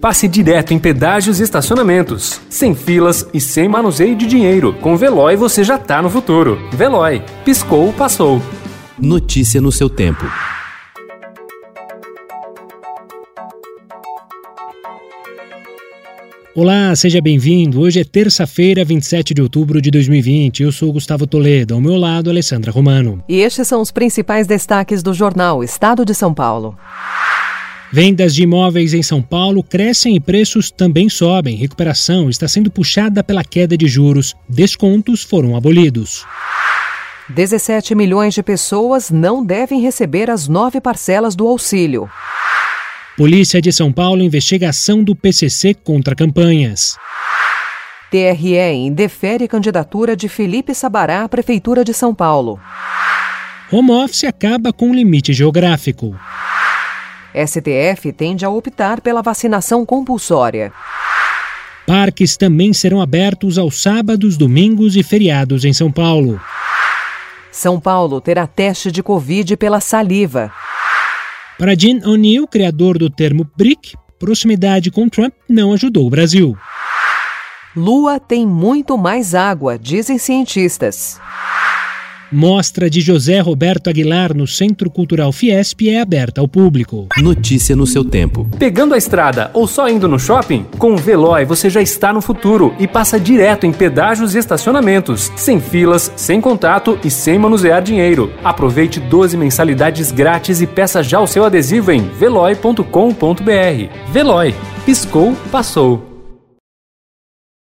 passe direto em pedágios e estacionamentos, sem filas e sem manuseio de dinheiro. Com Veloy você já tá no futuro. Veloy, piscou, passou. Notícia no seu tempo. Olá, seja bem-vindo. Hoje é terça-feira, 27 de outubro de 2020. Eu sou Gustavo Toledo, ao meu lado, Alessandra Romano. E estes são os principais destaques do jornal Estado de São Paulo. Vendas de imóveis em São Paulo crescem e preços também sobem. Recuperação está sendo puxada pela queda de juros. Descontos foram abolidos. 17 milhões de pessoas não devem receber as nove parcelas do auxílio. Polícia de São Paulo investiga ação do PCC contra campanhas. TRE indefere candidatura de Felipe Sabará à Prefeitura de São Paulo. Home office acaba com limite geográfico. STF tende a optar pela vacinação compulsória. Parques também serão abertos aos sábados, domingos e feriados em São Paulo. São Paulo terá teste de Covid pela saliva. Para Jim O'Neill, criador do termo BRIC, proximidade com Trump não ajudou o Brasil. Lua tem muito mais água, dizem cientistas. Mostra de José Roberto Aguilar no Centro Cultural Fiesp é aberta ao público. Notícia no seu tempo. Pegando a estrada ou só indo no shopping? Com o Veloy você já está no futuro e passa direto em pedágios e estacionamentos, sem filas, sem contato e sem manusear dinheiro. Aproveite 12 mensalidades grátis e peça já o seu adesivo em veloy.com.br. Veloy, piscou, passou.